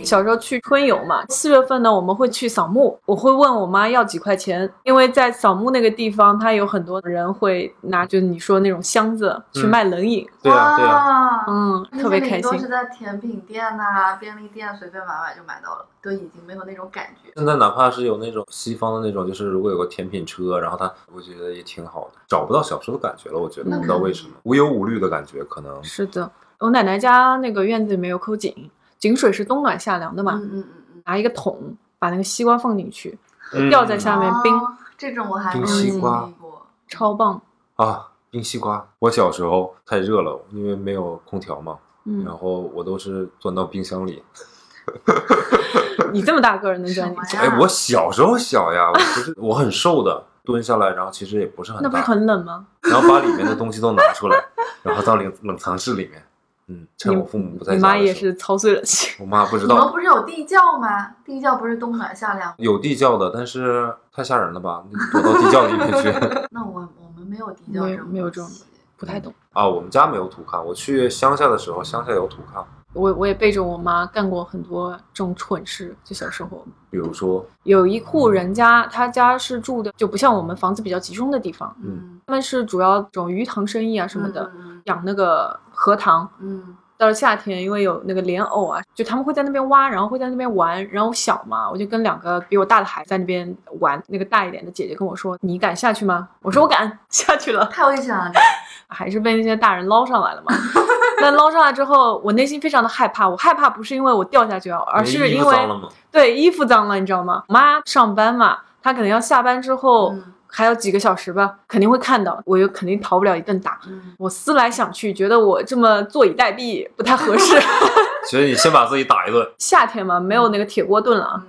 A: 小时候去春游嘛，四月份呢，我们会去扫墓，我会问我妈要几块钱，因为在扫墓那个地方，它有很多人会拿，就是你说那种箱子去
B: 嗯
A: 卖冷饮，
B: 对啊，对啊。
C: 啊。
A: 嗯，特别开心
C: 都是。在甜品店呐、便利店随便买买就买到了，都已经没有那种感觉。
B: 现在哪怕是有那种西方的那种，就是如果有个甜品车，然后它，我觉得也挺好的，找不到小时候的感觉了。我觉得不知道为什么，无忧无虑的感觉，可能
A: 是的，我奶奶家那个院子里面有口井，井水是冬暖夏凉的嘛，
C: 嗯嗯嗯嗯。
A: 拿一个桶把那个西瓜放进去，
B: 嗯
A: 吊在下面冰，
C: 哦这种我还没
B: 冰
C: 有经
B: 西瓜
C: 历过。
A: 超棒。
B: 啊，冰西瓜。我小时候太热了，因为没有空调嘛，
A: 嗯，
B: 然后我都是钻到冰箱里。<laughs> <laughs>
A: 你这么大个儿能钻进去
B: 哎，我小时候小呀，我不是我很瘦的，蹲下来，然后其实也不是很
A: 那不是，很冷吗？
B: 然后把里面的东西都拿出来，然后到冷冷藏室里面，嗯，趁我父母不在
A: 你妈也
B: 家的时候，
A: 是操碎了心。
B: 我妈不知道
C: 你们不是有地窖吗？地窖不是冬暖夏凉？
B: 有地窖的，但是太吓人了吧，躲到地窖里面去。<laughs>
C: 那我我们没有地窖
A: 没有
C: 这种
A: 没有这种
C: 东西
A: 不太懂。
B: 啊，我们家没有土炕，我去乡下的时候，乡下有土炕，
A: 我我也背着我妈干过很多这种蠢事，就小时候。
B: 比如说，
A: 有一户人家，他家是住的就不像我们房子比较集中的地方，
C: 嗯
A: 他们是主要这种鱼塘生意啊什么的，
C: 嗯
A: 养那个荷塘。
C: 嗯
A: 到了夏天，因为有那个莲藕啊，就他们会在那边挖，然后会在那边玩。然后我小嘛，我就跟两个比我大的孩子在那边玩。那个大一点的姐姐跟我说：“你敢下去吗？”我说：“我敢。<laughs> ”下去了，
C: 太危险了。
A: 还是被那些大人捞上来了嘛。但捞上来之后，我内心非常的害怕。我害怕不是因为我掉下去啊，而是因为
B: 服脏了吗？
A: 对衣服脏了，你知道吗？我妈上班嘛，她可能要下班之后、
C: 嗯
A: 还有几个小时吧，肯定会看到，我又肯定逃不了一顿打。
C: 嗯，
A: 我思来想去，觉得我这么坐以待毙不太合适。<laughs>
B: 所以你先把自己打一顿，
A: 夏天嘛，没有那个铁锅炖了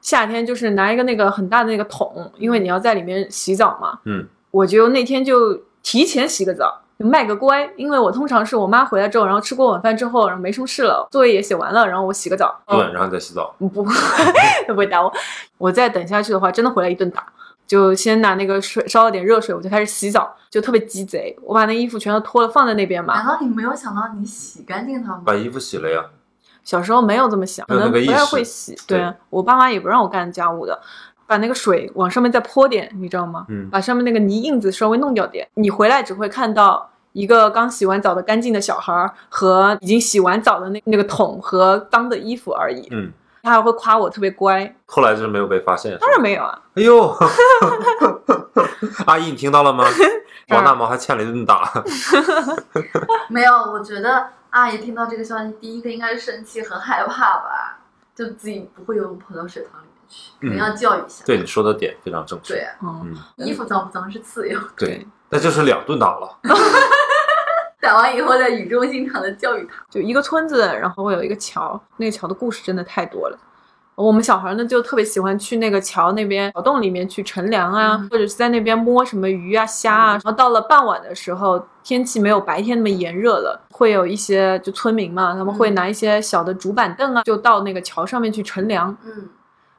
A: 夏天就是拿一个那个很大的那个桶，因为你要在里面洗澡嘛。
B: 嗯，
A: 我就那天就提前洗个澡，就卖个乖。因为我通常是我妈回来之后，然后吃过晚饭之后，然后没什么事了，作业也写完了，然后我洗个澡。
B: 对，然后再洗澡。
A: 不，<laughs> 不会打我。我再等下去的话，真的回来一顿打。就先拿那个水烧了点热水，我就开始洗澡，就特别鸡贼。我把那衣服全都脱了放在那边嘛
C: 难。道你没有想到你洗干净它吗？
B: 把衣服洗了呀，
A: 小时候没有这么想，可能不太
B: 没有那个意识
A: 会洗。
B: 对
A: 对我爸妈也不让我干家务的，把那个水往上面再泼点，你知道吗？
B: 嗯
A: 把上面那个泥印子稍微弄掉点。你回来只会看到一个刚洗完澡的干净的小孩儿和已经洗完澡的那那个桶和脏的衣服而已。
B: 嗯，
A: 他还会夸我特别乖，
B: 后来就是没有被发现。
A: 当然没有啊。
B: 哎呦，<laughs> 阿姨，你听到了吗？<laughs> 王大毛还欠了一顿打。<laughs>
C: 没有，我觉得阿姨听到这个消息，第一个应该是生气和害怕吧，就自己不会游泳跑到水塘里面去，肯定要教育一下。
B: 对你说的点非常正确。
C: 对
A: 嗯，
C: 衣服脏不脏是次要，
B: 对，那就是两顿打了。
C: 打完以后再语重心长的教育他。
A: 就一个村子，然后会有一个桥，那个桥的故事真的太多了。我们小孩呢就特别喜欢去那个桥那边桥洞里面去乘凉啊，
C: 嗯
A: 或者是在那边摸什么鱼啊、虾啊。然后到了傍晚的时候，天气没有白天那么炎热了，会有一些就村民嘛，他们会
C: 嗯
A: 拿一些小的竹板凳啊，就到那个桥上面去乘凉。
C: 嗯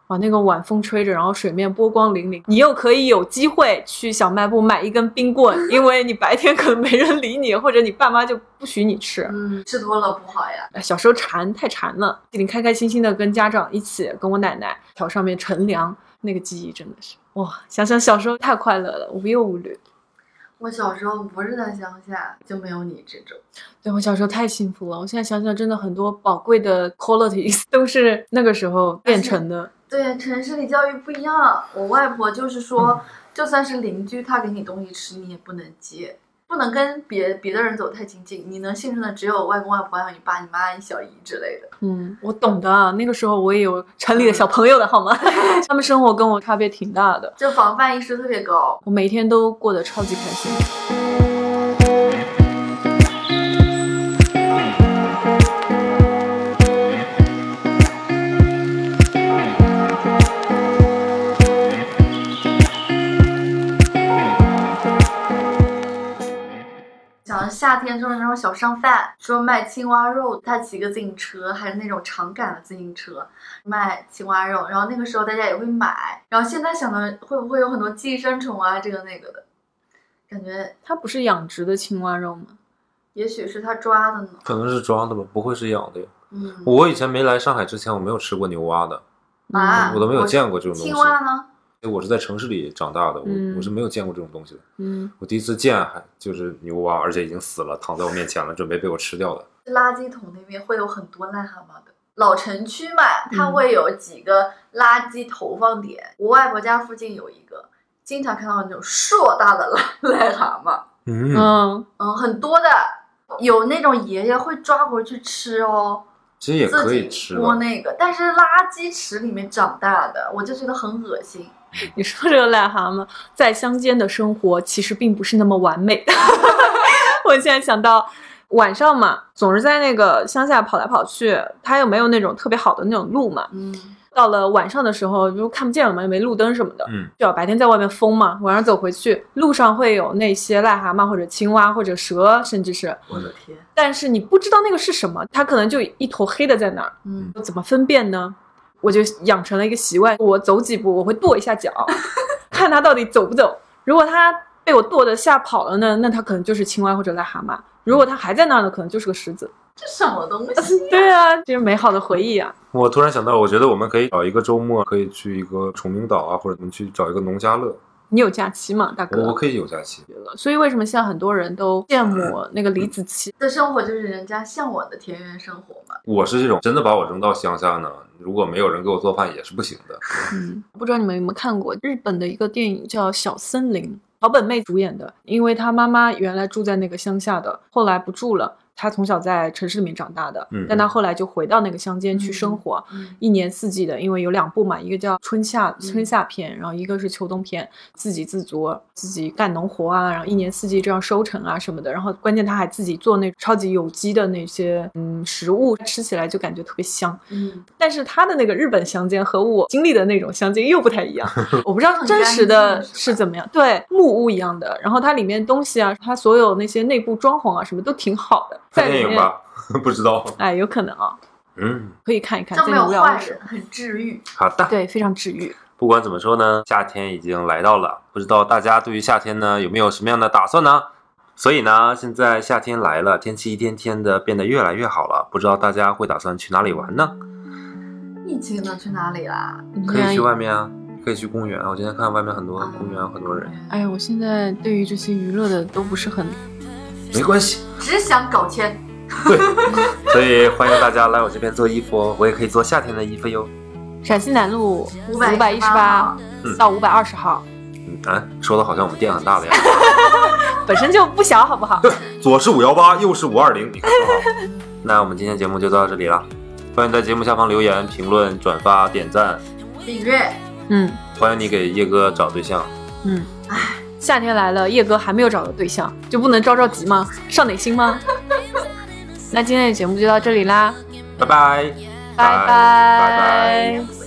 A: 哇，那个晚风吹着，然后水面波光粼粼，你又可以有机会去小卖部买一根冰棍，<laughs> 因为你白天可能没人理你，或者你爸妈就不许你吃。
C: 嗯，吃多了不好呀。
A: 哎小时候馋太馋了，你开开心心的跟家长一起，跟我奶奶桥上面乘凉，那个记忆真的是哇！想想小时候太快乐了，无忧无虑。
C: 我小时候不是在乡下，就没有你这种。
A: 对我小时候太幸福了，我现在想想，真的很多宝贵的 qualities 都是那个时候变成的。
C: 对，城市里教育不一样。我外婆就是说，就算是邻居，他给你东西吃，你也不能接，不能跟别别的人走太亲近。你能信任的只有外公外婆，还有你爸、你妈、你小姨之类的。
A: 嗯，我懂的啊，那个时候我也有城里的小朋友的好吗？<laughs> 他们生活跟我差别挺大的，
C: 就防范意识特别高。
A: 我每天都过得超级开心。
C: 就是那种小商贩，说卖青蛙肉，他骑个自行车，还是那种长杆的自行车，卖青蛙肉。然后那个时候大家也会买。然后现在想的会不会有很多寄生虫啊，这个那个的，感觉
A: 它不是养殖的青蛙肉吗？
C: 也许是他抓的呢。
B: 可能是抓的吧，不会是养的呀。
C: 嗯，
B: 我以前没来上海之前，我没有吃过牛蛙的，
C: 啊，
B: 我都没有见过这种东西
C: 青蛙呢？
B: 我是在城市里长大的，我、
A: 嗯
B: 我是没有见过这种东西的。
A: 嗯，
B: 我第一次见还就是牛蛙，而且已经死了，躺在我面前了，准备被我吃掉的。
C: 垃圾桶那边会有很多癞蛤蟆的。老城区嘛，它
A: 嗯
C: 会有几个垃圾投放点。我外婆家附近有一个，经常看到那种硕大的癞癞蛤蟆，
B: 嗯，
A: 嗯，
C: 嗯，很多的。有那种爷爷会抓回去吃哦，
B: 其实也可以吃的。
C: 剥那个，但是垃圾池里面长大的，我就觉得很恶心。<laughs>
A: 你说这个癞蛤蟆在乡间的生活其实并不是那么完美的。<laughs> 我现在想到晚上嘛，总是在那个乡下跑来跑去，它又没有那种特别好的那种路嘛。
C: 嗯，
A: 到了晚上的时候，就看不见了嘛，又没路灯什么的，
B: 嗯，
A: 就要白天在外面疯嘛，晚上走回去，路上会有那些癞蛤蟆或者青蛙或者蛇，甚至是，
C: 我的天，
A: 但是你不知道那个是什么，它可能就一坨黑的在那儿，
C: 嗯，
A: 怎么分辨呢？我就养成了一个习惯，我走几步我会跺一下脚，<laughs> 看它到底走不走。如果它被我跺的吓跑了呢，那它可能就是青蛙或者癞蛤蟆；如果它还在那儿呢，可能就是个狮子。
C: 这什么东西？<laughs>
A: 对啊，这是美好的回忆啊。
B: 我突然想到，我觉得我们可以找一个周末，可以去一个崇明岛啊，或者我们去找一个农家乐。
A: 你有假期吗，大哥？
B: 我我可以有假期。
A: 所以为什么现在很多人都羡慕那个李子柒？
C: 的生活就是人家向往的田园生活嘛。
B: 我是这种真的把我扔到乡下呢，如果没有人给我做饭也是不行的。<laughs>
A: 嗯，不知道你们有没有看过日本的一个电影叫《小森林》，桥本妹主演的。因为她妈妈原来住在那个乡下的，后来不住了。她从小在城市里面长大的，
B: 嗯
A: 但他后来就回到那个乡间去生活，
C: 嗯。
A: 一年四季的，因为有两部嘛，一个叫春夏
C: 嗯。
A: 春夏篇，然后一个是秋冬篇，自给自足，自己干农活啊，然后一年四季这样收成啊什么的，然后关键他还自己做那超级有机的那些嗯食物，吃起来就感觉特别香。
C: 嗯，
A: 但是他的那个日本乡间和我经历的那种乡间又不太一样，<laughs> 我不知道真实的
C: 是
A: 怎么样，对木屋一样的，然后它里面东西啊，它所有那些内部装潢啊什么都挺好的，
B: 看电影吧，<laughs> 不知道。
A: 哎，有可能啊，
B: 嗯，
A: 可以看一看，
C: 就
A: 在你
C: 没有坏
A: 无聊的时候
C: 人，，很治愈。
B: 好的。
A: 对，非常治愈。
B: 不管怎么说呢，夏天已经来到了，不知道大家对于夏天呢有没有什么样的打算呢？所以呢，现在夏天来了，天气一天天的变得越来越好了，不知道大家会打算去哪里玩呢？
C: 疫情能去哪里啦？
B: 可以去外面啊，可以去公园啊。我今天看外面很多
C: 啊
B: 公园，很多人。
A: 哎呀，我现在对于这些娱乐的都不是很，
B: 没关系，
C: 只想搞钱。
B: 对 <laughs> 所以欢迎大家来我这边做衣服哦，我也可以做夏天的衣服哟。
A: 陕西南路五百
C: 518
A: 一十八
B: 嗯
A: 到五百二十号，
B: 嗯啊，说的好像我们店很大的样子。<laughs>
A: 本身就不小，好不好？
B: 对左是五幺八，右是五二零，你看多好。<laughs> 那我们今天节目就到这里了，欢迎在节目下方留言、评论、转发、点赞，
C: 订阅，
A: 嗯
B: 欢迎你给叶哥找对象。
A: 嗯，夏天来了，叶哥还没有找到对象，就不能着着急吗？上点心吗？那今天的节目就到这里啦，
B: 拜拜，
A: 拜
B: 拜拜。